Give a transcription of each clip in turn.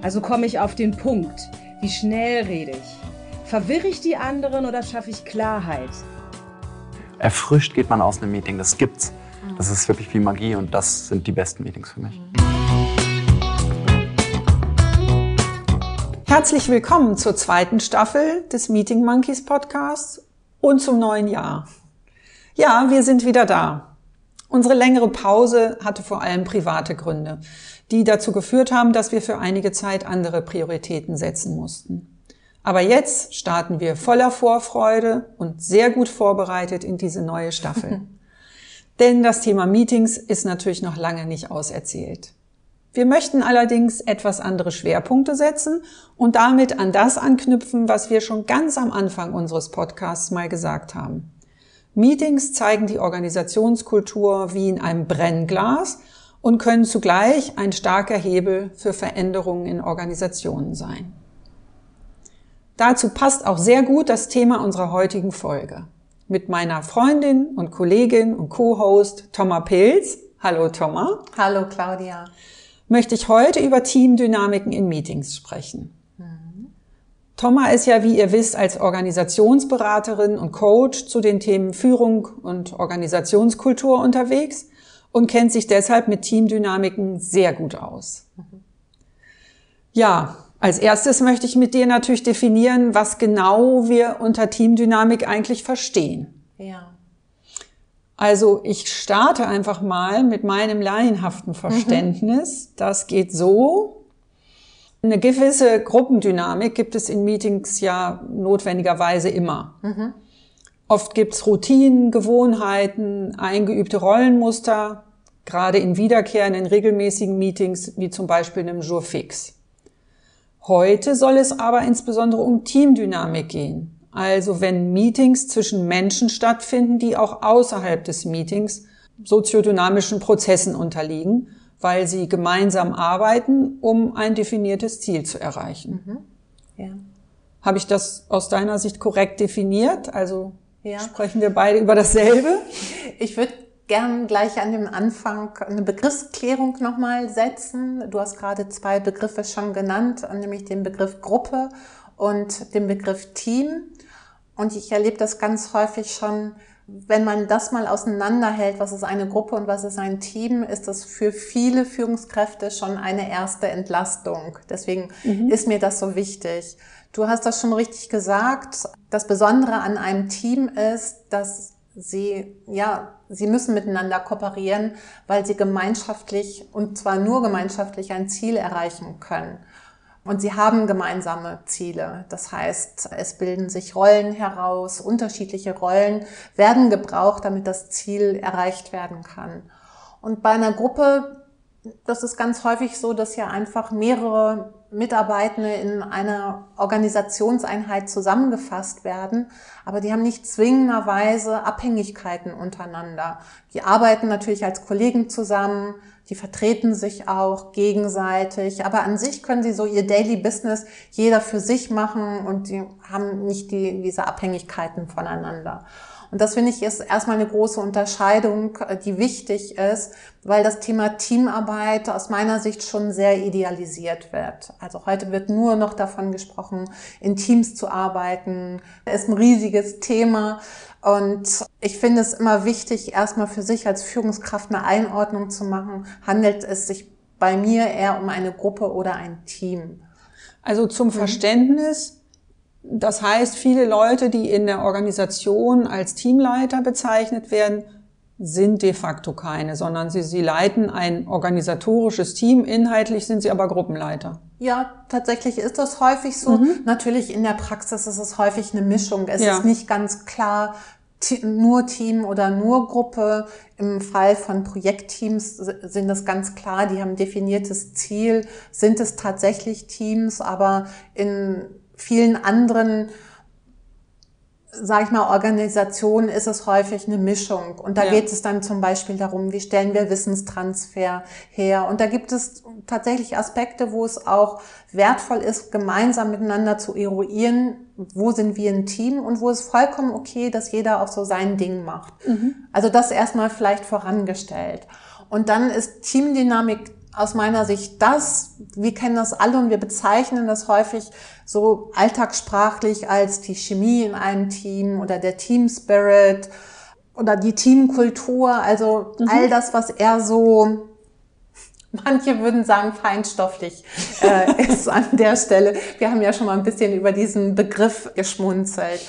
Also komme ich auf den Punkt. Wie schnell rede ich? Verwirre ich die anderen oder schaffe ich Klarheit? Erfrischt geht man aus einem Meeting, das gibt's. Das ist wirklich wie Magie und das sind die besten Meetings für mich. Herzlich willkommen zur zweiten Staffel des Meeting Monkeys Podcasts und zum neuen Jahr. Ja, wir sind wieder da. Unsere längere Pause hatte vor allem private Gründe, die dazu geführt haben, dass wir für einige Zeit andere Prioritäten setzen mussten. Aber jetzt starten wir voller Vorfreude und sehr gut vorbereitet in diese neue Staffel. Denn das Thema Meetings ist natürlich noch lange nicht auserzählt. Wir möchten allerdings etwas andere Schwerpunkte setzen und damit an das anknüpfen, was wir schon ganz am Anfang unseres Podcasts mal gesagt haben. Meetings zeigen die Organisationskultur wie in einem Brennglas und können zugleich ein starker Hebel für Veränderungen in Organisationen sein. Dazu passt auch sehr gut das Thema unserer heutigen Folge. Mit meiner Freundin und Kollegin und Co-Host Thomas Pilz. Hallo Thomas. Hallo Claudia möchte ich heute über Teamdynamiken in Meetings sprechen. Thomas ist ja, wie ihr wisst, als Organisationsberaterin und Coach zu den Themen Führung und Organisationskultur unterwegs und kennt sich deshalb mit Teamdynamiken sehr gut aus. Ja, als erstes möchte ich mit dir natürlich definieren, was genau wir unter Teamdynamik eigentlich verstehen. Ja. Also ich starte einfach mal mit meinem laienhaften Verständnis. Mhm. Das geht so. Eine gewisse Gruppendynamik gibt es in Meetings ja notwendigerweise immer. Mhm. Oft gibt's Routinen, Gewohnheiten, eingeübte Rollenmuster, gerade in wiederkehrenden regelmäßigen Meetings, wie zum Beispiel einem Jour fix. Heute soll es aber insbesondere um Teamdynamik gehen. Also wenn Meetings zwischen Menschen stattfinden, die auch außerhalb des Meetings soziodynamischen Prozessen unterliegen, weil sie gemeinsam arbeiten, um ein definiertes Ziel zu erreichen. Mhm. Ja. Habe ich das aus deiner Sicht korrekt definiert? Also ja. sprechen wir beide über dasselbe? Ich würde gern gleich an dem Anfang eine Begriffsklärung nochmal setzen. Du hast gerade zwei Begriffe schon genannt, nämlich den Begriff Gruppe und den Begriff Team. Und ich erlebe das ganz häufig schon, wenn man das mal auseinanderhält, was ist eine Gruppe und was ist ein Team, ist das für viele Führungskräfte schon eine erste Entlastung. Deswegen mhm. ist mir das so wichtig. Du hast das schon richtig gesagt. Das Besondere an einem Team ist, dass sie, ja, sie müssen miteinander kooperieren, weil sie gemeinschaftlich und zwar nur gemeinschaftlich ein Ziel erreichen können. Und sie haben gemeinsame Ziele. Das heißt, es bilden sich Rollen heraus, unterschiedliche Rollen werden gebraucht, damit das Ziel erreicht werden kann. Und bei einer Gruppe, das ist ganz häufig so, dass ja einfach mehrere Mitarbeitende in einer Organisationseinheit zusammengefasst werden, aber die haben nicht zwingenderweise Abhängigkeiten untereinander. Die arbeiten natürlich als Kollegen zusammen, die vertreten sich auch gegenseitig, aber an sich können sie so ihr Daily Business jeder für sich machen und die haben nicht die, diese Abhängigkeiten voneinander. Und das finde ich ist erstmal eine große Unterscheidung, die wichtig ist, weil das Thema Teamarbeit aus meiner Sicht schon sehr idealisiert wird. Also heute wird nur noch davon gesprochen, in Teams zu arbeiten. Das ist ein riesiges Thema. Und ich finde es immer wichtig, erstmal für sich als Führungskraft eine Einordnung zu machen. Handelt es sich bei mir eher um eine Gruppe oder ein Team? Also zum mhm. Verständnis, das heißt, viele Leute, die in der Organisation als Teamleiter bezeichnet werden, sind de facto keine, sondern sie, sie leiten ein organisatorisches Team. Inhaltlich sind sie aber Gruppenleiter. Ja, tatsächlich ist das häufig so. Mhm. Natürlich in der Praxis ist es häufig eine Mischung. Es ja. ist nicht ganz klar, nur Team oder nur Gruppe. Im Fall von Projektteams sind das ganz klar, die haben definiertes Ziel, sind es tatsächlich Teams, aber in vielen anderen sage ich mal, Organisationen ist es häufig eine Mischung. Und da ja. geht es dann zum Beispiel darum, wie stellen wir Wissenstransfer her. Und da gibt es tatsächlich Aspekte, wo es auch wertvoll ist, gemeinsam miteinander zu eruieren, wo sind wir ein Team und wo es vollkommen okay, dass jeder auch so sein Ding macht. Mhm. Also das erstmal vielleicht vorangestellt. Und dann ist Teamdynamik aus meiner Sicht das, wir kennen das alle und wir bezeichnen das häufig so alltagssprachlich als die Chemie in einem Team oder der Team Spirit oder die Teamkultur, also mhm. all das, was eher so Manche würden sagen, feinstofflich äh, ist an der Stelle. Wir haben ja schon mal ein bisschen über diesen Begriff geschmunzelt.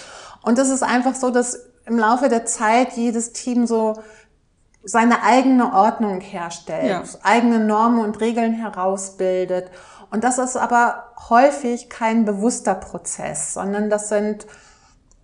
Und es ist einfach so, dass im Laufe der Zeit jedes Team so seine eigene Ordnung herstellt, ja. eigene Normen und Regeln herausbildet. Und das ist aber häufig kein bewusster Prozess, sondern das sind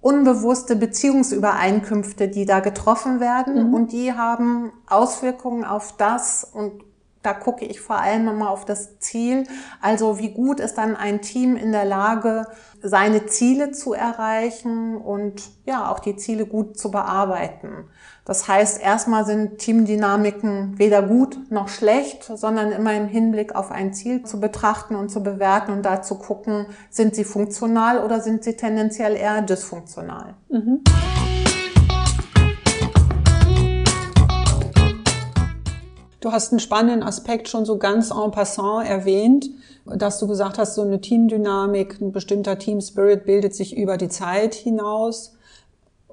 unbewusste Beziehungsübereinkünfte, die da getroffen werden mhm. und die haben Auswirkungen auf das und da gucke ich vor allem nochmal auf das Ziel. Also wie gut ist dann ein Team in der Lage, seine Ziele zu erreichen und ja, auch die Ziele gut zu bearbeiten. Das heißt, erstmal sind Teamdynamiken weder gut noch schlecht, sondern immer im Hinblick auf ein Ziel zu betrachten und zu bewerten und da zu gucken, sind sie funktional oder sind sie tendenziell eher dysfunktional. Mhm. Du hast einen spannenden Aspekt schon so ganz en passant erwähnt, dass du gesagt hast, so eine Teamdynamik, ein bestimmter Team Spirit bildet sich über die Zeit hinaus.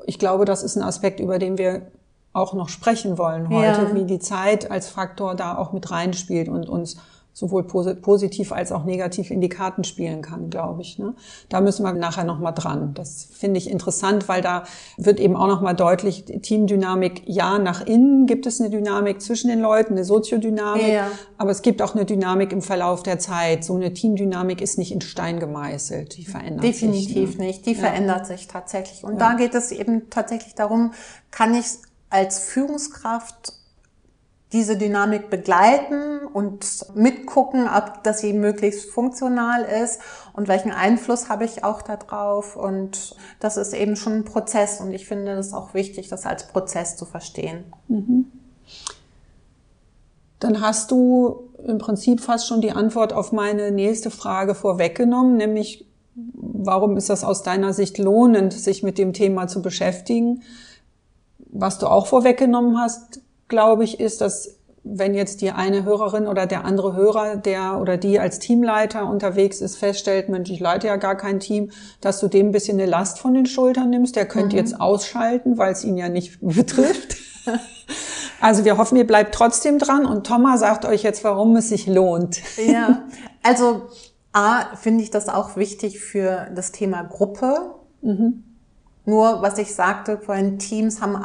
Ich glaube, das ist ein Aspekt, über den wir auch noch sprechen wollen heute, ja. wie die Zeit als Faktor da auch mit reinspielt und uns sowohl positiv als auch negativ in die Karten spielen kann, glaube ich. Ne? Da müssen wir nachher nochmal dran. Das finde ich interessant, weil da wird eben auch nochmal deutlich, Teamdynamik, ja, nach innen gibt es eine Dynamik zwischen den Leuten, eine Soziodynamik, ja. aber es gibt auch eine Dynamik im Verlauf der Zeit. So eine Teamdynamik ist nicht in Stein gemeißelt, die verändert Definitiv sich. Definitiv ne? nicht, die ja. verändert sich tatsächlich. Und ja. da geht es eben tatsächlich darum, kann ich als Führungskraft diese Dynamik begleiten und mitgucken, ob das sie möglichst funktional ist und welchen Einfluss habe ich auch darauf. Und das ist eben schon ein Prozess und ich finde es auch wichtig, das als Prozess zu verstehen. Mhm. Dann hast du im Prinzip fast schon die Antwort auf meine nächste Frage vorweggenommen, nämlich warum ist das aus deiner Sicht lohnend, sich mit dem Thema zu beschäftigen? Was du auch vorweggenommen hast, glaube ich, ist, dass wenn jetzt die eine Hörerin oder der andere Hörer, der oder die als Teamleiter unterwegs ist, feststellt, Mensch, ich leite ja gar kein Team, dass du dem ein bisschen eine Last von den Schultern nimmst. Der könnte mhm. jetzt ausschalten, weil es ihn ja nicht betrifft. also wir hoffen, ihr bleibt trotzdem dran und Thomas sagt euch jetzt, warum es sich lohnt. Ja, also A, finde ich das auch wichtig für das Thema Gruppe. Mhm. Nur, was ich sagte, vorhin Teams haben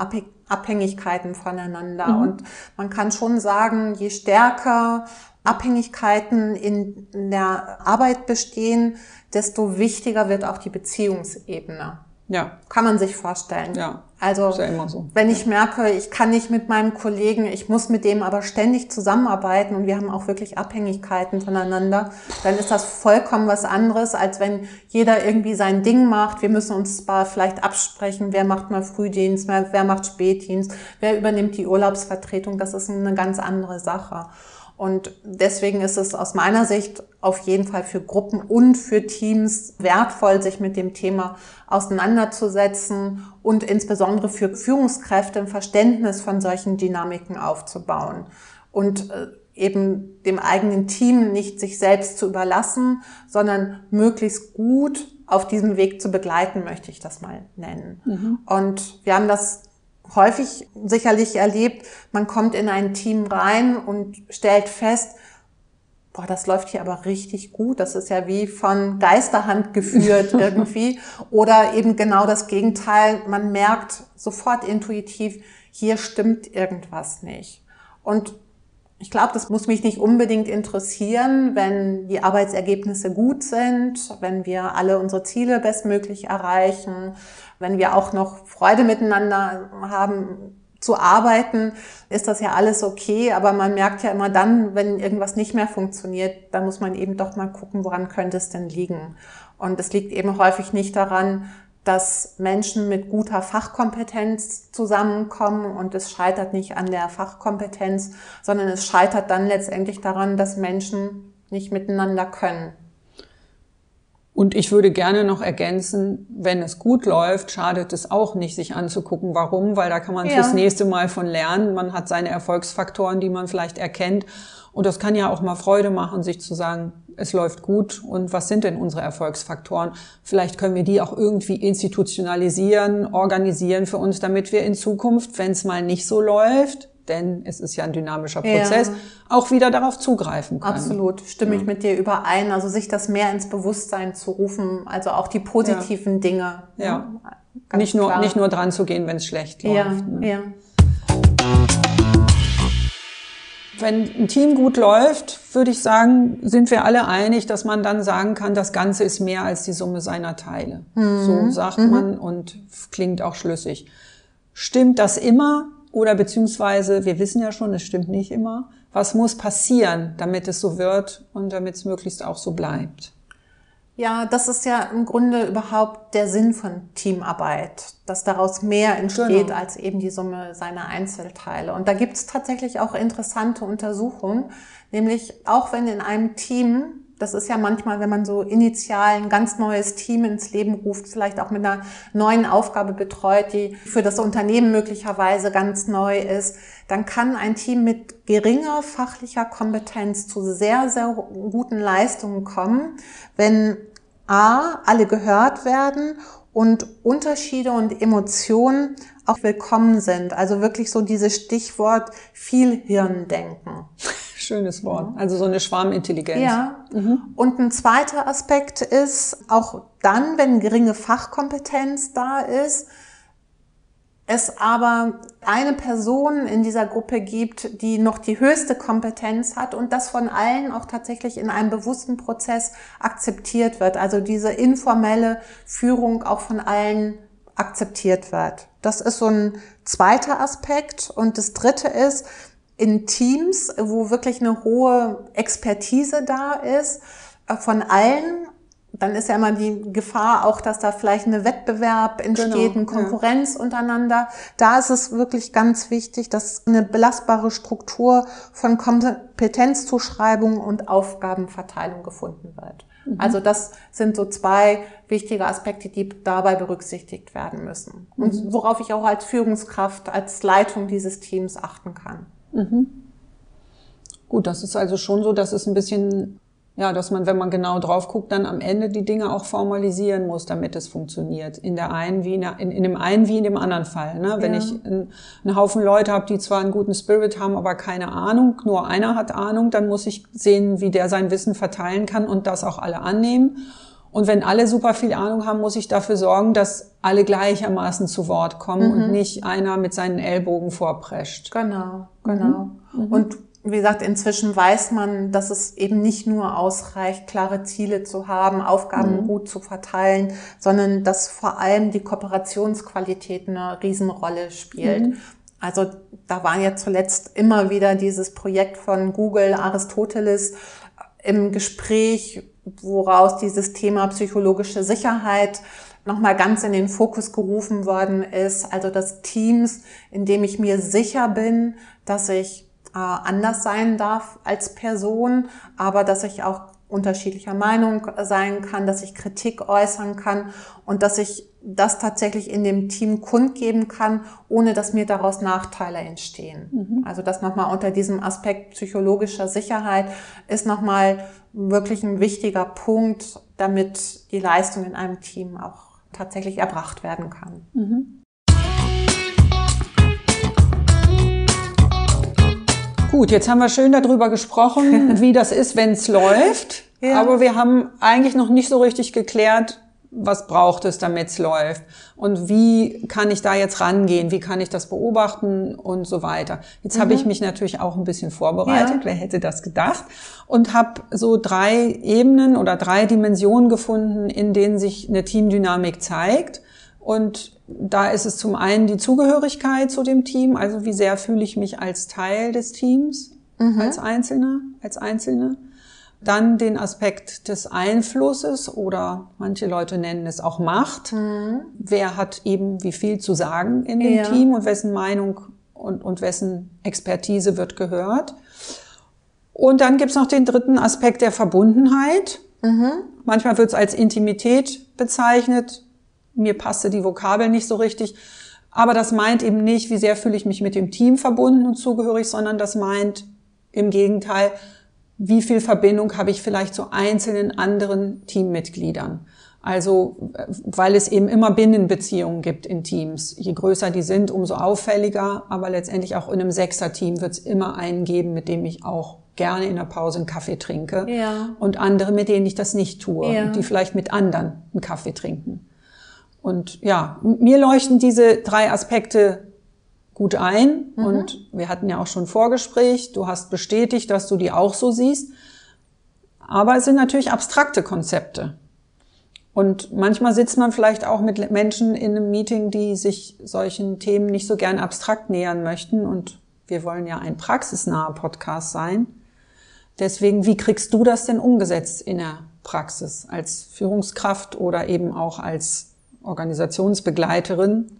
Abhängigkeiten voneinander. Mhm. Und man kann schon sagen, je stärker Abhängigkeiten in der Arbeit bestehen, desto wichtiger wird auch die Beziehungsebene. Ja. Kann man sich vorstellen. Ja. Also, ja so. wenn ich merke, ich kann nicht mit meinem Kollegen, ich muss mit dem aber ständig zusammenarbeiten und wir haben auch wirklich Abhängigkeiten voneinander, dann ist das vollkommen was anderes, als wenn jeder irgendwie sein Ding macht. Wir müssen uns zwar vielleicht absprechen, wer macht mal Frühdienst, wer macht Spätdienst, wer übernimmt die Urlaubsvertretung. Das ist eine ganz andere Sache. Und deswegen ist es aus meiner Sicht auf jeden Fall für Gruppen und für Teams wertvoll, sich mit dem Thema auseinanderzusetzen und insbesondere für Führungskräfte ein Verständnis von solchen Dynamiken aufzubauen und äh, eben dem eigenen Team nicht sich selbst zu überlassen, sondern möglichst gut auf diesem Weg zu begleiten, möchte ich das mal nennen. Mhm. Und wir haben das häufig sicherlich erlebt, man kommt in ein Team rein und stellt fest, boah, das läuft hier aber richtig gut. Das ist ja wie von Geisterhand geführt irgendwie. Oder eben genau das Gegenteil. Man merkt sofort intuitiv, hier stimmt irgendwas nicht. Und ich glaube, das muss mich nicht unbedingt interessieren, wenn die Arbeitsergebnisse gut sind, wenn wir alle unsere Ziele bestmöglich erreichen, wenn wir auch noch Freude miteinander haben zu arbeiten, ist das ja alles okay. Aber man merkt ja immer dann, wenn irgendwas nicht mehr funktioniert, dann muss man eben doch mal gucken, woran könnte es denn liegen. Und es liegt eben häufig nicht daran, dass Menschen mit guter Fachkompetenz zusammenkommen und es scheitert nicht an der Fachkompetenz, sondern es scheitert dann letztendlich daran, dass Menschen nicht miteinander können. Und ich würde gerne noch ergänzen, wenn es gut läuft, schadet es auch nicht, sich anzugucken, warum, weil da kann man ja. fürs nächste Mal von lernen. Man hat seine Erfolgsfaktoren, die man vielleicht erkennt. Und das kann ja auch mal Freude machen, sich zu sagen, es läuft gut und was sind denn unsere Erfolgsfaktoren? Vielleicht können wir die auch irgendwie institutionalisieren, organisieren für uns, damit wir in Zukunft, wenn es mal nicht so läuft, denn es ist ja ein dynamischer Prozess, ja. auch wieder darauf zugreifen können. Absolut, stimme ja. ich mit dir überein. Also sich das mehr ins Bewusstsein zu rufen, also auch die positiven ja. Dinge. Ja, nicht nur, nicht nur dran zu gehen, wenn es schlecht läuft. Ja, ne? ja. Wenn ein Team gut läuft, würde ich sagen, sind wir alle einig, dass man dann sagen kann, das Ganze ist mehr als die Summe seiner Teile. Mhm. So sagt mhm. man und klingt auch schlüssig. Stimmt das immer? Oder beziehungsweise, wir wissen ja schon, es stimmt nicht immer. Was muss passieren, damit es so wird und damit es möglichst auch so bleibt? Ja, das ist ja im Grunde überhaupt der Sinn von Teamarbeit, dass daraus mehr entsteht genau. als eben die Summe seiner Einzelteile. Und da gibt es tatsächlich auch interessante Untersuchungen, nämlich auch wenn in einem Team das ist ja manchmal, wenn man so initial ein ganz neues Team ins Leben ruft, vielleicht auch mit einer neuen Aufgabe betreut, die für das Unternehmen möglicherweise ganz neu ist, dann kann ein Team mit geringer fachlicher Kompetenz zu sehr, sehr guten Leistungen kommen, wenn A, alle gehört werden und Unterschiede und Emotionen auch willkommen sind. Also wirklich so dieses Stichwort viel Hirndenken. Schönes Wort. Also so eine Schwarmintelligenz. Ja. Mhm. Und ein zweiter Aspekt ist, auch dann, wenn geringe Fachkompetenz da ist, es aber eine Person in dieser Gruppe gibt, die noch die höchste Kompetenz hat und das von allen auch tatsächlich in einem bewussten Prozess akzeptiert wird. Also diese informelle Führung auch von allen akzeptiert wird. Das ist so ein zweiter Aspekt. Und das dritte ist, in Teams, wo wirklich eine hohe Expertise da ist, äh, von allen, dann ist ja immer die Gefahr auch, dass da vielleicht eine Wettbewerb entsteht, genau, eine Konkurrenz ja. untereinander. Da ist es wirklich ganz wichtig, dass eine belastbare Struktur von Kompetenzzuschreibung und Aufgabenverteilung gefunden wird. Mhm. Also das sind so zwei wichtige Aspekte, die dabei berücksichtigt werden müssen. Und mhm. worauf ich auch als Führungskraft, als Leitung dieses Teams achten kann. Mhm. Gut, das ist also schon so, dass es ein bisschen, ja, dass man, wenn man genau drauf guckt, dann am Ende die Dinge auch formalisieren muss, damit es funktioniert. In der einen wie in, in, in dem einen wie in dem anderen Fall. Ne? Wenn ja. ich einen, einen Haufen Leute habe, die zwar einen guten Spirit haben, aber keine Ahnung, nur einer hat Ahnung, dann muss ich sehen, wie der sein Wissen verteilen kann und das auch alle annehmen. Und wenn alle super viel Ahnung haben, muss ich dafür sorgen, dass alle gleichermaßen zu Wort kommen mhm. und nicht einer mit seinen Ellbogen vorprescht. Genau, genau. Mhm. mhm. Und wie gesagt, inzwischen weiß man, dass es eben nicht nur ausreicht, klare Ziele zu haben, Aufgaben mhm. gut zu verteilen, sondern dass vor allem die Kooperationsqualität eine Riesenrolle spielt. Mhm. Also da war ja zuletzt immer wieder dieses Projekt von Google, Aristoteles im Gespräch, woraus dieses Thema psychologische Sicherheit nochmal ganz in den Fokus gerufen worden ist. Also das Teams, in dem ich mir sicher bin, dass ich äh, anders sein darf als Person, aber dass ich auch unterschiedlicher Meinung sein kann, dass ich Kritik äußern kann und dass ich das tatsächlich in dem Team kundgeben kann, ohne dass mir daraus Nachteile entstehen. Mhm. Also das nochmal unter diesem Aspekt psychologischer Sicherheit ist nochmal wirklich ein wichtiger Punkt, damit die Leistung in einem Team auch tatsächlich erbracht werden kann. Mhm. Gut, jetzt haben wir schön darüber gesprochen, wie das ist, wenn es läuft. Ja. Aber wir haben eigentlich noch nicht so richtig geklärt, was braucht es, damit es läuft und wie kann ich da jetzt rangehen, wie kann ich das beobachten und so weiter. Jetzt mhm. habe ich mich natürlich auch ein bisschen vorbereitet, ja. wer hätte das gedacht, und habe so drei Ebenen oder drei Dimensionen gefunden, in denen sich eine Teamdynamik zeigt. Und da ist es zum einen die Zugehörigkeit zu dem Team, also wie sehr fühle ich mich als Teil des Teams, mhm. als Einzelner, als Einzelne. Dann den Aspekt des Einflusses oder manche Leute nennen es auch Macht. Mhm. Wer hat eben wie viel zu sagen in dem ja. Team und wessen Meinung und, und wessen Expertise wird gehört. Und dann gibt's noch den dritten Aspekt der Verbundenheit. Mhm. Manchmal wird es als Intimität bezeichnet. Mir passte die Vokabel nicht so richtig. Aber das meint eben nicht, wie sehr fühle ich mich mit dem Team verbunden und zugehörig, sondern das meint im Gegenteil, wie viel Verbindung habe ich vielleicht zu einzelnen anderen Teammitgliedern. Also, weil es eben immer Binnenbeziehungen gibt in Teams. Je größer die sind, umso auffälliger. Aber letztendlich auch in einem Sechser-Team wird es immer einen geben, mit dem ich auch gerne in der Pause einen Kaffee trinke. Ja. Und andere, mit denen ich das nicht tue. Ja. Und die vielleicht mit anderen einen Kaffee trinken. Und ja, mir leuchten diese drei Aspekte gut ein. Mhm. Und wir hatten ja auch schon Vorgespräch. Du hast bestätigt, dass du die auch so siehst. Aber es sind natürlich abstrakte Konzepte. Und manchmal sitzt man vielleicht auch mit Menschen in einem Meeting, die sich solchen Themen nicht so gern abstrakt nähern möchten. Und wir wollen ja ein praxisnaher Podcast sein. Deswegen, wie kriegst du das denn umgesetzt in der Praxis als Führungskraft oder eben auch als Organisationsbegleiterin?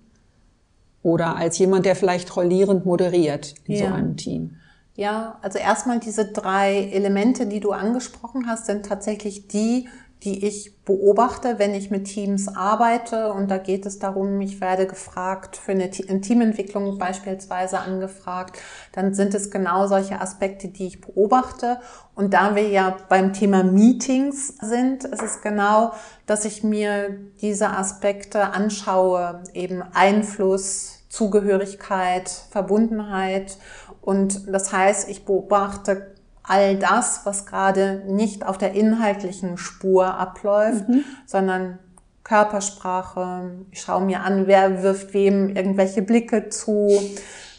Oder als jemand, der vielleicht rollierend moderiert in ja. so einem Team? Ja, also erstmal diese drei Elemente, die du angesprochen hast, sind tatsächlich die, die ich beobachte, wenn ich mit Teams arbeite. Und da geht es darum, ich werde gefragt, für eine Teamentwicklung beispielsweise angefragt. Dann sind es genau solche Aspekte, die ich beobachte. Und da wir ja beim Thema Meetings sind, ist es genau, dass ich mir diese Aspekte anschaue, eben Einfluss, Zugehörigkeit, Verbundenheit. Und das heißt, ich beobachte all das, was gerade nicht auf der inhaltlichen Spur abläuft, mhm. sondern Körpersprache. Ich schaue mir an, wer wirft wem irgendwelche Blicke zu,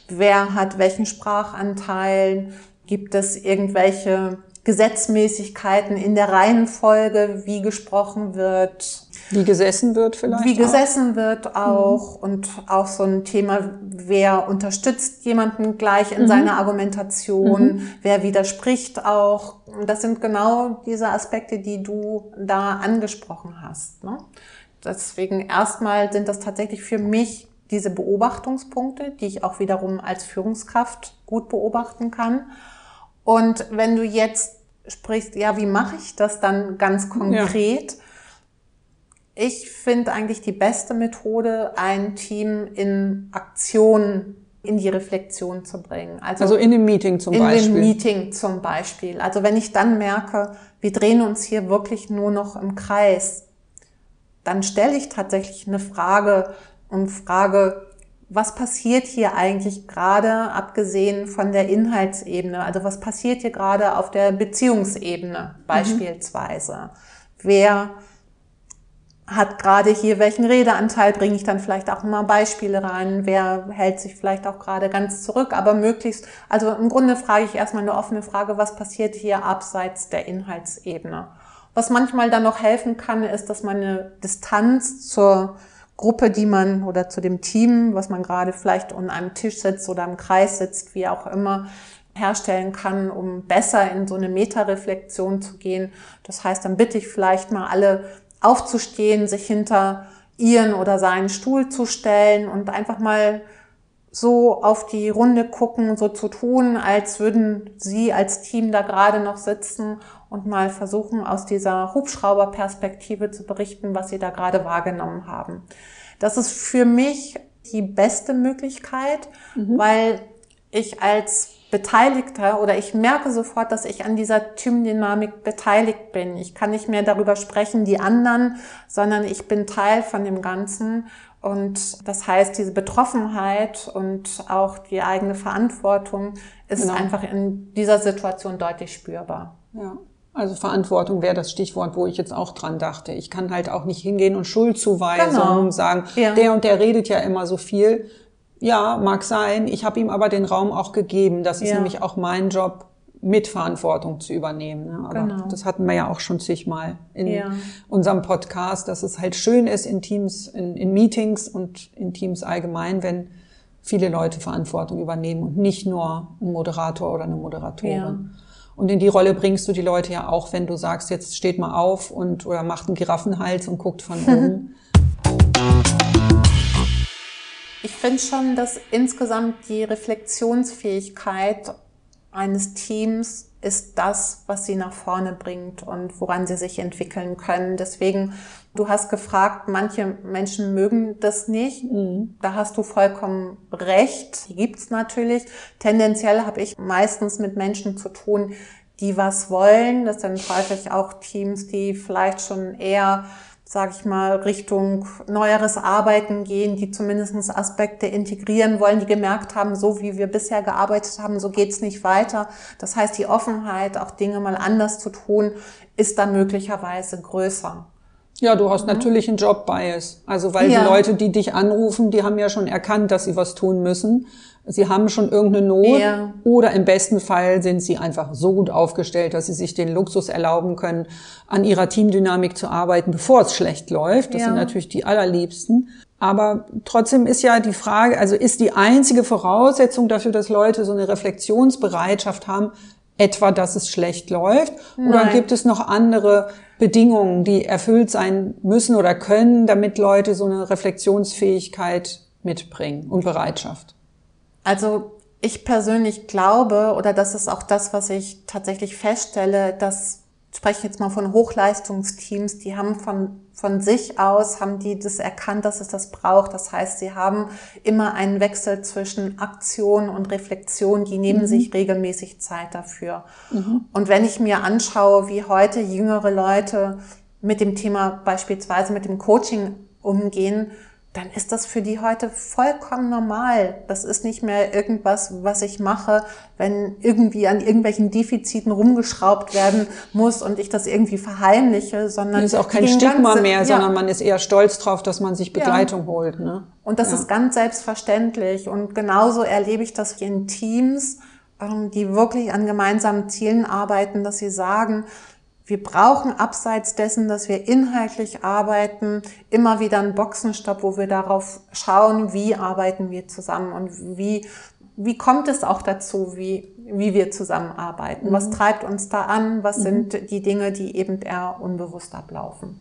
wer hat welchen Sprachanteil, gibt es irgendwelche Gesetzmäßigkeiten in der Reihenfolge, wie gesprochen wird. Wie gesessen wird vielleicht. Wie gesessen auch. wird auch. Mhm. Und auch so ein Thema, wer unterstützt jemanden gleich in mhm. seiner Argumentation, mhm. wer widerspricht auch. Das sind genau diese Aspekte, die du da angesprochen hast. Ne? Deswegen erstmal sind das tatsächlich für mich diese Beobachtungspunkte, die ich auch wiederum als Führungskraft gut beobachten kann. Und wenn du jetzt sprichst, ja, wie mache ich das dann ganz konkret? Ja. Ich finde eigentlich die beste Methode, ein Team in Aktion in die Reflexion zu bringen. Also, also in dem Meeting zum in Beispiel. In dem Meeting zum Beispiel. Also wenn ich dann merke, wir drehen uns hier wirklich nur noch im Kreis, dann stelle ich tatsächlich eine Frage und frage, was passiert hier eigentlich gerade, abgesehen von der Inhaltsebene? Also was passiert hier gerade auf der Beziehungsebene mhm. beispielsweise? Mhm. Wer hat gerade hier welchen Redeanteil, bringe ich dann vielleicht auch mal Beispiele rein, wer hält sich vielleicht auch gerade ganz zurück, aber möglichst, also im Grunde frage ich erstmal eine offene Frage, was passiert hier abseits der Inhaltsebene? Was manchmal dann noch helfen kann, ist, dass man eine Distanz zur Gruppe, die man oder zu dem Team, was man gerade vielleicht an einem Tisch sitzt oder im Kreis sitzt, wie auch immer, herstellen kann, um besser in so eine Metareflexion zu gehen. Das heißt, dann bitte ich vielleicht mal alle aufzustehen, sich hinter ihren oder seinen Stuhl zu stellen und einfach mal so auf die Runde gucken, so zu tun, als würden sie als Team da gerade noch sitzen und mal versuchen, aus dieser Hubschrauberperspektive zu berichten, was sie da gerade wahrgenommen haben. Das ist für mich die beste Möglichkeit, mhm. weil ich als Beteiligter oder ich merke sofort, dass ich an dieser Teamdynamik beteiligt bin. Ich kann nicht mehr darüber sprechen, die anderen, sondern ich bin Teil von dem Ganzen. Und das heißt, diese Betroffenheit und auch die eigene Verantwortung ist genau. einfach in dieser Situation deutlich spürbar. Ja. Also Verantwortung wäre das Stichwort, wo ich jetzt auch dran dachte. Ich kann halt auch nicht hingehen und Schuldzuweisung Genau. sagen, Ja. der und der redet ja immer so viel. Ja, mag sein. Ich habe ihm aber den Raum auch gegeben. Das ist Ja. nämlich auch mein Job, Mitverantwortung zu übernehmen. Ne? Aber Genau. das hatten wir ja auch schon zigmal in Ja. unserem Podcast, dass es halt schön ist in Teams, in, in Meetings und in Teams allgemein, wenn viele Leute Verantwortung übernehmen und nicht nur ein Moderator oder eine Moderatorin. Ja. Und in die Rolle bringst du die Leute ja auch, wenn du sagst, jetzt steht mal auf und oder macht einen Giraffenhals und guckt von oben. Ich finde schon, dass insgesamt die Reflexionsfähigkeit eines Teams ist das, was sie nach vorne bringt und woran sie sich entwickeln können. Deswegen, du hast gefragt, manche Menschen mögen das nicht. Da hast du vollkommen recht. Die gibt's natürlich. Tendenziell habe ich meistens mit Menschen zu tun, die was wollen. Das sind häufig auch Teams, die vielleicht schon eher sage ich mal, Richtung neueres Arbeiten gehen, die zumindest Aspekte integrieren wollen, die gemerkt haben, so wie wir bisher gearbeitet haben, so geht's nicht weiter. Das heißt, die Offenheit, auch Dinge mal anders zu tun, ist dann möglicherweise größer. Ja, du hast natürlich einen Job-Bias. Also weil Ja. die Leute, die dich anrufen, die haben ja schon erkannt, dass sie was tun müssen. Sie haben schon irgendeine Not Ja. oder im besten Fall sind sie einfach so gut aufgestellt, dass sie sich den Luxus erlauben können, an ihrer Teamdynamik zu arbeiten, bevor es schlecht läuft. Das Ja. sind natürlich die allerliebsten. Aber trotzdem ist ja die Frage, also ist die einzige Voraussetzung dafür, dass Leute so eine Reflexionsbereitschaft haben, etwa, dass es schlecht läuft? Oder Nein. gibt es noch andere Bedingungen, die erfüllt sein müssen oder können, damit Leute so eine Reflexionsfähigkeit mitbringen und Bereitschaft? Also ich persönlich glaube, oder das ist auch das, was ich tatsächlich feststelle, dass ich spreche jetzt mal von Hochleistungsteams, die haben von, von sich aus, haben die das erkannt, dass es das braucht. Das heißt, sie haben immer einen Wechsel zwischen Aktion und Reflexion, die nehmen sich regelmäßig Zeit dafür. Und wenn ich mir anschaue, wie heute jüngere Leute mit dem Thema beispielsweise mit dem Coaching umgehen, dann ist das für die heute vollkommen normal. Das ist nicht mehr irgendwas, was ich mache, wenn irgendwie an irgendwelchen Defiziten rumgeschraubt werden muss und ich das irgendwie verheimliche, sondern Das ist auch kein Stigma ganz- mehr, ja. sondern man ist eher stolz drauf, dass man sich Begleitung holt. Ne? Und das Ja. ist ganz selbstverständlich. Und genauso erlebe ich das in Teams, ähm, die wirklich an gemeinsamen Zielen arbeiten, dass sie sagen, wir brauchen abseits dessen, dass wir inhaltlich arbeiten, immer wieder einen Boxenstopp, wo wir darauf schauen, wie arbeiten wir zusammen und wie, wie kommt es auch dazu, wie, wie wir zusammenarbeiten? Was treibt uns da an? Was sind die Dinge, die eben eher unbewusst ablaufen?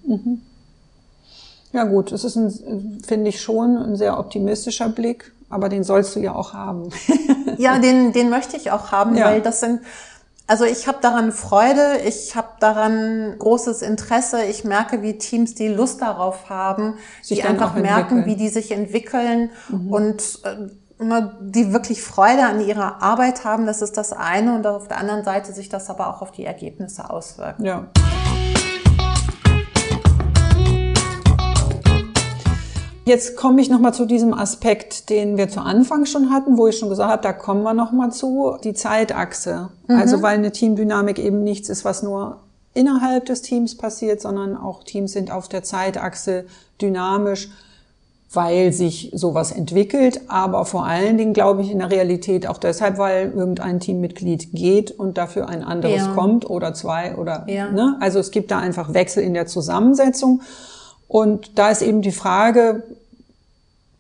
Ja gut, es ist, ein, finde ich schon, ein sehr optimistischer Blick, aber den sollst du ja auch haben. Ja, den, den möchte ich auch haben, Ja. weil das sind, also ich habe daran Freude, ich habe daran großes Interesse. Ich merke, wie Teams, die Lust darauf haben, Sich die einfach merken. Mhm. wie die sich entwickeln und äh, die wirklich Freude an ihrer Arbeit haben. Das ist das eine und auf der anderen Seite sich das aber auch auf die Ergebnisse auswirkt. Ja. Jetzt komme ich nochmal zu diesem Aspekt, den wir zu Anfang schon hatten, wo ich schon gesagt habe, da kommen wir nochmal zu, die Zeitachse. Also weil eine Teamdynamik eben nichts ist, was nur innerhalb des Teams passiert, sondern auch Teams sind auf der Zeitachse dynamisch, weil sich sowas entwickelt, aber vor allen Dingen glaube ich in der Realität auch deshalb, weil irgendein Teammitglied geht und dafür ein anderes Ja. kommt oder zwei oder Ja. ne? Also es gibt da einfach Wechsel in der Zusammensetzung. Und da ist eben die Frage,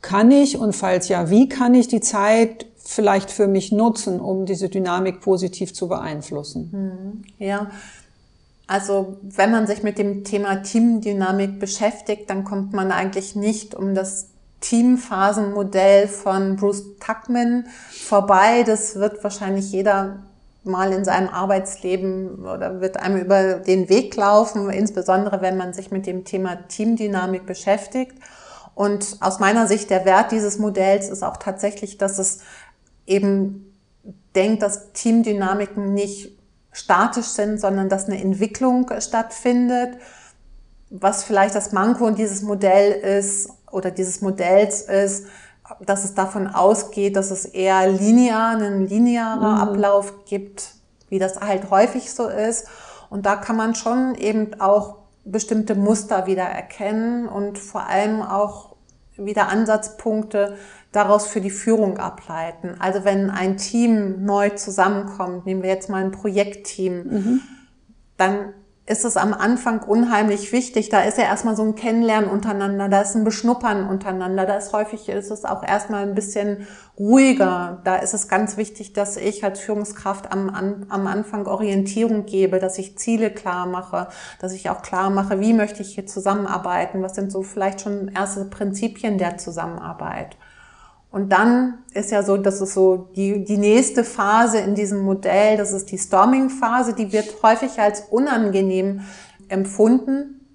kann ich und falls ja, wie kann ich die Zeit vielleicht für mich nutzen, um diese Dynamik positiv zu beeinflussen? Ja, also wenn man sich mit dem Thema Teamdynamik beschäftigt, dann kommt man eigentlich nicht um das Teamphasenmodell von Bruce Tuckman vorbei. Das wird wahrscheinlich jeder mal in seinem Arbeitsleben oder wird einem über den Weg laufen, insbesondere wenn man sich mit dem Thema Teamdynamik beschäftigt. Und aus meiner Sicht der Wert dieses Modells ist auch tatsächlich, dass es eben denkt, dass Teamdynamiken nicht statisch sind, sondern dass eine Entwicklung stattfindet. Was vielleicht das Manko dieses Modell ist oder dieses Modells ist, dass es davon ausgeht, dass es eher linear, einen linearer Ablauf gibt, wie das halt häufig so ist. Und da kann man schon eben auch bestimmte Muster wieder erkennen und vor allem auch wieder Ansatzpunkte daraus für die Führung ableiten. Also wenn ein Team neu zusammenkommt, nehmen wir jetzt mal ein Projektteam, mhm. dann ist es am Anfang unheimlich wichtig. Da ist ja erstmal so ein Kennenlernen untereinander, da ist ein Beschnuppern untereinander, da ist häufig ist es auch erstmal ein bisschen ruhiger. Da ist es ganz wichtig, dass ich als Führungskraft am, am Anfang Orientierung gebe, dass ich Ziele klar mache, dass ich auch klar mache, wie möchte ich hier zusammenarbeiten, was sind so vielleicht schon erste Prinzipien der Zusammenarbeit. Und dann ist ja so, das ist so die, die nächste Phase in diesem Modell, das ist die Storming-Phase, die wird häufig als unangenehm empfunden,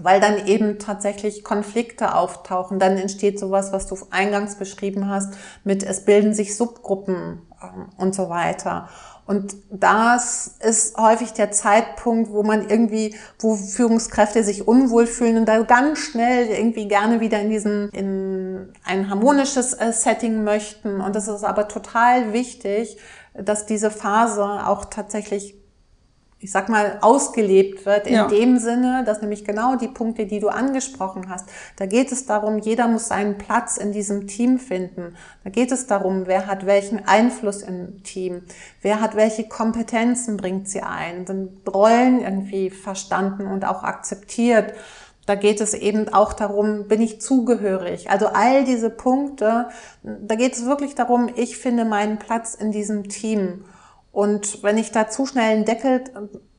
weil dann eben tatsächlich Konflikte auftauchen. Dann entsteht sowas, was du eingangs beschrieben hast, mit es bilden sich Subgruppen ähm, und so weiter. Und das ist häufig der Zeitpunkt, wo man irgendwie, wo Führungskräfte sich unwohl fühlen und da ganz schnell irgendwie gerne wieder in diesen, in ein harmonisches äh, Setting möchten. Und es ist aber total wichtig, dass diese Phase auch tatsächlich ich sag mal, ausgelebt wird, in ja. dem Sinne, dass nämlich genau die Punkte, die du angesprochen hast, da geht es darum, jeder muss seinen Platz in diesem Team finden. Da geht es darum, wer hat welchen Einfluss im Team, wer hat welche Kompetenzen bringt sie ein, sind Rollen irgendwie verstanden und auch akzeptiert. Da geht es eben auch darum, bin ich zugehörig? Also all diese Punkte, da geht es wirklich darum, ich finde meinen Platz in diesem Team. Und wenn ich da zu schnell einen Deckel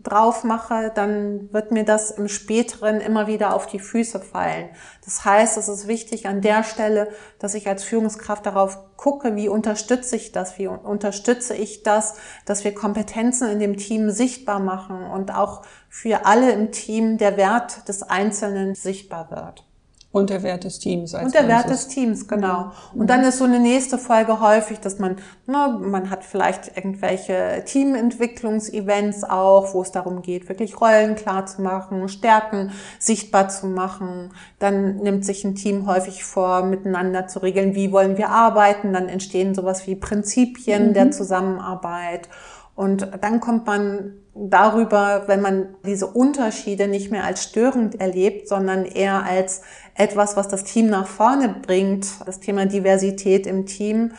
drauf mache, dann wird mir das im späteren immer wieder auf die Füße fallen. Das heißt, es ist wichtig an der Stelle, dass ich als Führungskraft darauf gucke, wie unterstütze ich das, wie unterstütze ich das, dass wir Kompetenzen in dem Team sichtbar machen und auch für alle im Team der Wert des Einzelnen sichtbar wird. Und der Wert des Teams. Als und der Wert des Teams, genau. Mhm. Und dann ist so eine nächste Folge häufig, dass man, na, man hat vielleicht irgendwelche Teamentwicklungsevents auch, wo es darum geht, wirklich Rollen klar zu machen, Stärken sichtbar zu machen. Dann nimmt sich ein Team häufig vor, miteinander zu regeln, wie wollen wir arbeiten. Dann entstehen sowas wie Prinzipien mhm. der Zusammenarbeit. Und dann kommt man darüber, wenn man diese Unterschiede nicht mehr als störend erlebt, sondern eher als etwas, was das Team nach vorne bringt, das Thema Diversität im Team,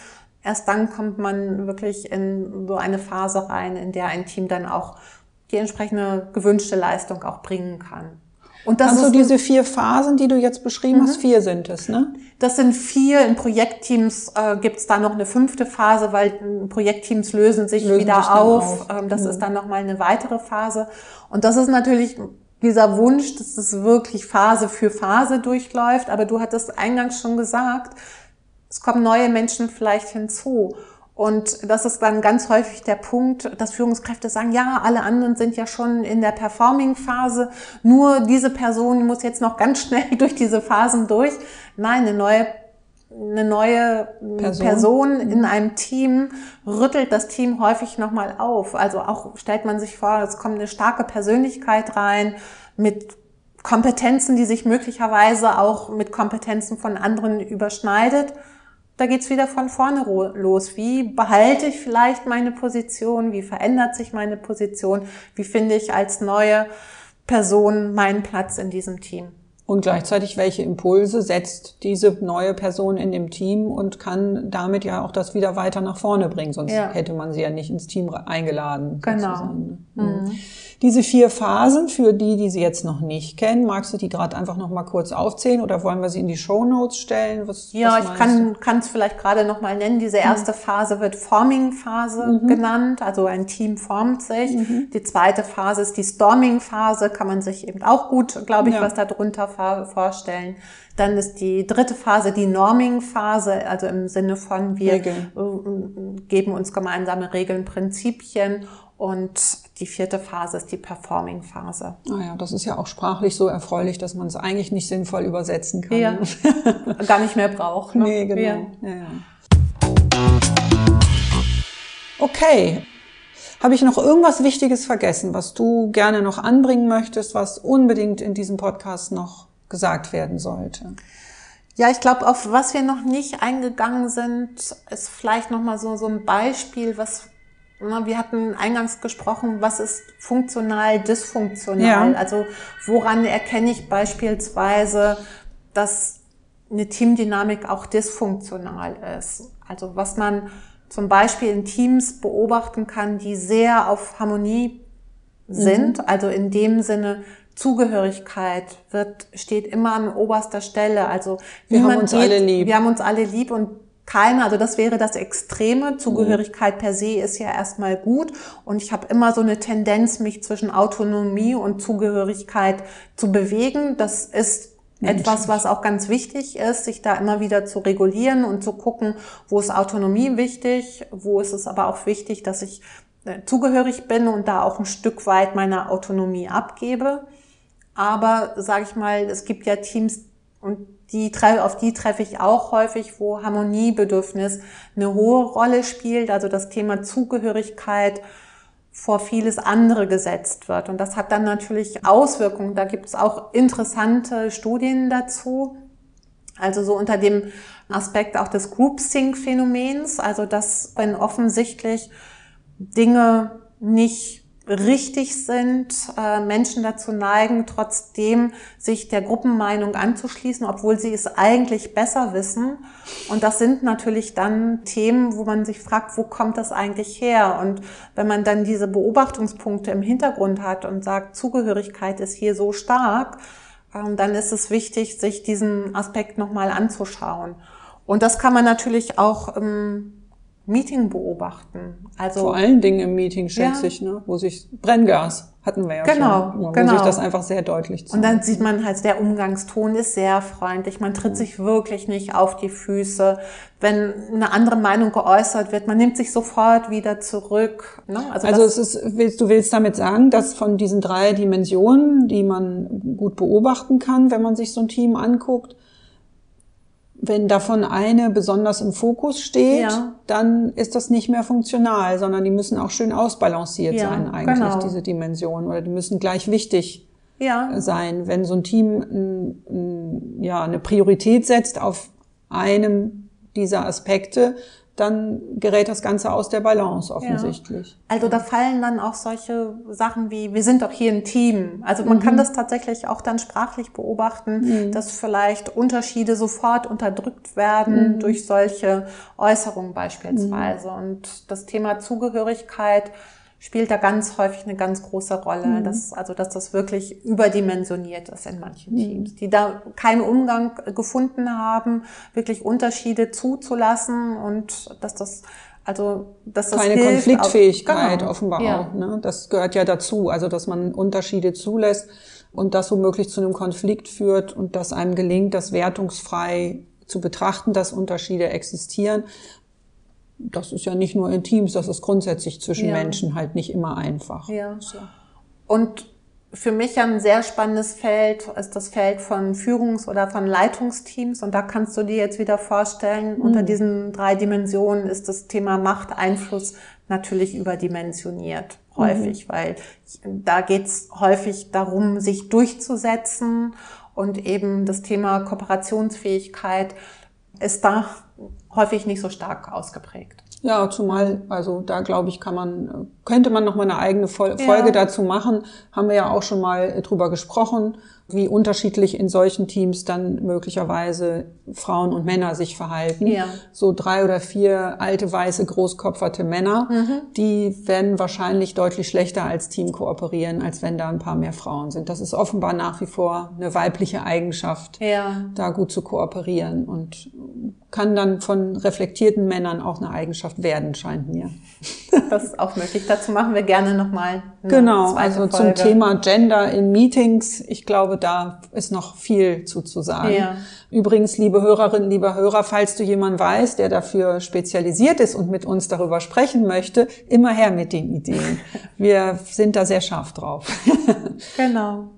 erst dann kommt man wirklich in so eine Phase rein, in der ein Team dann auch die entsprechende gewünschte Leistung auch bringen kann. Und das also diese vier Phasen, die du jetzt beschrieben mhm. hast, vier sind es, ne? Das sind vier. In Projektteams äh, gibt es da noch eine fünfte Phase, weil äh, Projektteams lösen sich lösen wieder sich auf. auf. Ähm, das mhm. ist dann nochmal eine weitere Phase. Und das ist natürlich dieser Wunsch, dass es wirklich Phase für Phase durchläuft. Aber du hattest eingangs schon gesagt, es kommen neue Menschen vielleicht hinzu. Und das ist dann ganz häufig der Punkt, dass Führungskräfte sagen, ja, alle anderen sind ja schon in der Performing-Phase, nur diese Person muss jetzt noch ganz schnell durch diese Phasen durch. Nein, eine neue eine neue Person. Person, in einem Team rüttelt das Team häufig nochmal auf. Also auch stellt man sich vor, es kommt eine starke Persönlichkeit rein mit Kompetenzen, die sich möglicherweise auch mit Kompetenzen von anderen überschneidet da geht's wieder von vorne los. Wie behalte ich vielleicht meine Position? Wie verändert sich meine Position? Wie finde ich als neue Person meinen Platz in diesem Team? Und gleichzeitig, welche Impulse setzt diese neue Person in dem Team und kann damit ja auch das wieder weiter nach vorne bringen. Sonst ja. hätte man sie ja nicht ins Team eingeladen. Genau. Ne? Mhm. Diese vier Phasen, für die, die Sie jetzt noch nicht kennen, magst du die gerade einfach noch mal kurz aufzählen oder wollen wir sie in die Show Notes stellen? Was, ja, was ich kann es vielleicht gerade noch mal nennen. Diese erste mhm. Phase wird Forming-Phase mhm. genannt, also ein Team formt sich. Mhm. Die zweite Phase ist die Storming-Phase, kann man sich eben auch gut, glaube ich, ja. was darunter vorstellen. Dann ist die dritte Phase die Norming-Phase, also im Sinne von wir Regeln. Äh, geben uns gemeinsame Regeln, Prinzipien und die vierte Phase ist die Performing-Phase. Naja, ah das ist ja auch sprachlich so erfreulich, dass man es eigentlich nicht sinnvoll übersetzen kann. Ja, gar nicht mehr braucht. Ne? Nee, genau. Ja. Ja. Okay. Habe ich noch irgendwas Wichtiges vergessen, was du gerne noch anbringen möchtest, was unbedingt in diesem Podcast noch gesagt werden sollte? Ja, ich glaube, auf was wir noch nicht eingegangen sind, ist vielleicht noch mal so, so ein Beispiel, was wir hatten eingangs gesprochen, was ist funktional, dysfunktional? Ja. Also woran erkenne ich beispielsweise, dass eine Teamdynamik auch dysfunktional ist? Also was man zum Beispiel in Teams beobachten kann, die sehr auf Harmonie sind, also in dem Sinne, Zugehörigkeit wird, steht immer an oberster Stelle. Also Wir haben uns alle lieb. Wir haben uns alle lieb und keiner, also das wäre das Extreme. Zugehörigkeit per se ist ja erstmal gut. Und ich habe immer so eine Tendenz, mich zwischen Autonomie und Zugehörigkeit zu bewegen. Das ist etwas, was auch ganz wichtig ist, sich da immer wieder zu regulieren und zu gucken, wo ist Autonomie wichtig, wo ist es aber auch wichtig, dass ich äh, zugehörig bin und da auch ein Stück weit meine Autonomie abgebe. Aber sage ich mal, es gibt ja Teams und die auf die treffe ich auch häufig, wo Harmoniebedürfnis eine hohe Rolle spielt, also das Thema Zugehörigkeit vor vieles andere gesetzt wird. Und das hat dann natürlich Auswirkungen. Da gibt es auch interessante Studien dazu. Also so unter dem Aspekt auch des Group-Sync-Phänomens, also dass wenn offensichtlich Dinge nicht richtig sind, äh, Menschen dazu neigen, trotzdem sich der Gruppenmeinung anzuschließen, obwohl sie es eigentlich besser wissen. Und das sind natürlich dann Themen, wo man sich fragt, wo kommt das eigentlich her? Und wenn man dann diese Beobachtungspunkte im Hintergrund hat und sagt, Zugehörigkeit ist hier so stark, ähm, dann ist es wichtig, sich diesen Aspekt nochmal anzuschauen. Und das kann man natürlich auch im Meeting beobachten. Also Vor allen Dingen im Meeting, schätze Ja. ich, ne? wo sich Brenngas hatten wir ja Genau, schon, wo genau. sich das einfach sehr deutlich zeigt. Und dann sieht man halt, der Umgangston ist sehr freundlich. Man tritt sich wirklich nicht auf die Füße. Wenn eine andere Meinung geäußert wird, man nimmt sich sofort wieder zurück. Ne? Also das- es ist, willst, du willst damit sagen, dass von diesen drei Dimensionen, die man gut beobachten kann, wenn man sich so ein Team anguckt, wenn davon eine besonders im Fokus steht, Ja. dann ist das nicht mehr funktional, sondern die müssen auch schön ausbalanciert Ja, sein eigentlich, genau. diese Dimensionen. Oder die müssen gleich wichtig ja, sein. Wenn so ein Team ein, ein, ja, eine Priorität setzt auf einem dieser Aspekte, dann gerät das Ganze aus der Balance offensichtlich. Also da fallen dann auch solche Sachen wie, wir sind doch hier ein Team. Also man kann das tatsächlich auch dann sprachlich beobachten, dass vielleicht Unterschiede sofort unterdrückt werden durch solche Äußerungen beispielsweise. Und das Thema Zugehörigkeit spielt da ganz häufig eine ganz große Rolle. Dass, also dass das wirklich überdimensioniert ist in manchen Teams, die da keinen Umgang gefunden haben, wirklich Unterschiede zuzulassen und dass das also dass das Keine hilft, Konfliktfähigkeit Genau. offenbar Ja. auch. Ne? Das gehört ja dazu, also dass man Unterschiede zulässt und das womöglich zu einem Konflikt führt und dass einem gelingt, das wertungsfrei zu betrachten, dass Unterschiede existieren. Das ist ja nicht nur in Teams, das ist grundsätzlich zwischen Ja. Menschen halt nicht immer einfach. Ja. Und für mich ein sehr spannendes Feld ist das Feld von Führungs- oder von Leitungsteams. Und da kannst du dir jetzt wieder vorstellen, Mhm. unter diesen drei Dimensionen ist das Thema Macht, Einfluss natürlich überdimensioniert häufig, Mhm. weil da geht's häufig darum, sich durchzusetzen und eben das Thema Kooperationsfähigkeit ist da häufig nicht so stark ausgeprägt. Ja, zumal, also da glaube ich, kann man, könnte man noch mal eine eigene Fol- Folge Ja. dazu machen. Haben wir ja auch schon mal drüber gesprochen, wie unterschiedlich in solchen Teams dann möglicherweise Frauen und Männer sich verhalten. Ja. So drei oder vier alte, weiße, großkopferte Männer, Mhm. die werden wahrscheinlich deutlich schlechter als Team kooperieren, als wenn da ein paar mehr Frauen sind. Das ist offenbar nach wie vor eine weibliche Eigenschaft Ja. da gut zu kooperieren und kann dann von reflektierten Männern auch eine Eigenschaft werden, scheint mir. Das ist auch möglich. Dazu machen wir gerne nochmal Genau, also zum Folge. Thema Gender in Meetings, ich glaube, da ist noch viel zu, zu sagen. Ja. Übrigens, liebe Hörerinnen, lieber Hörer, falls du jemanden weißt, der dafür spezialisiert ist und mit uns darüber sprechen möchte, immer her mit den Ideen. Wir sind da sehr scharf drauf. Genau.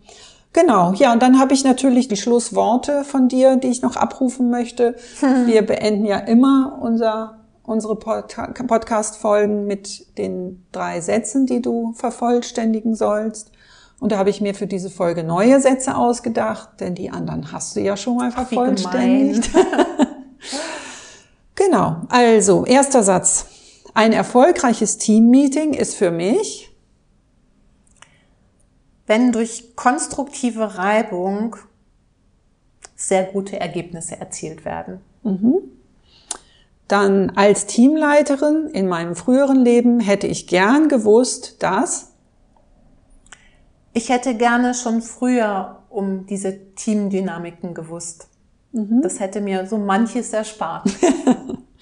Genau, ja, und dann habe ich natürlich die Schlussworte von dir, die ich noch abrufen möchte. Wir beenden ja immer unser, unsere Pod Podcast-Folgen mit den drei Sätzen, die du vervollständigen sollst. Und da habe ich mir für diese Folge neue Sätze ausgedacht, denn die anderen hast du ja schon mal vervollständigt. Genau, also erster Satz. Ein erfolgreiches Teammeeting ist für mich, wenn durch konstruktive Reibung sehr gute Ergebnisse erzielt werden. dann als Teamleiterin in meinem früheren Leben hätte ich gern gewusst, dass Ich hätte gerne schon früher um diese Teamdynamiken gewusst. Das hätte mir so manches erspart.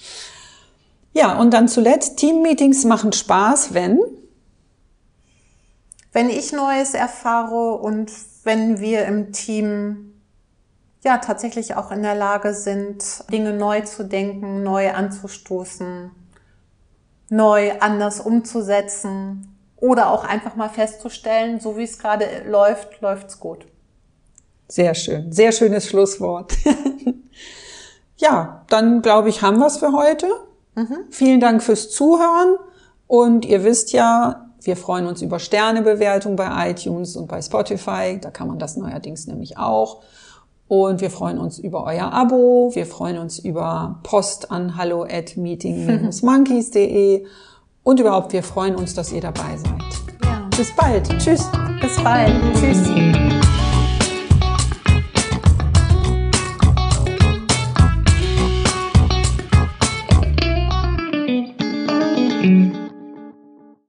ja, und dann zuletzt Teammeetings machen Spaß, wenn wenn ich Neues erfahre und wenn wir im Team ja tatsächlich auch in der Lage sind, Dinge neu zu denken, neu anzustoßen, neu anders umzusetzen oder auch einfach mal festzustellen, so wie es gerade läuft, läuft's gut. Sehr schön, sehr schönes Schlusswort. ja, dann glaube ich, haben wir es für heute. Vielen Dank fürs Zuhören und ihr wisst ja, wir freuen uns über Sternebewertung bei iTunes und bei Spotify. Da kann man das neuerdings nämlich auch. Und wir freuen uns über euer Abo. Wir freuen uns über Post an hallo at meeting-monkeys.de. Und überhaupt, wir freuen uns, dass ihr dabei seid. Ja. Bis bald. Tschüss. Bis bald. Tschüss.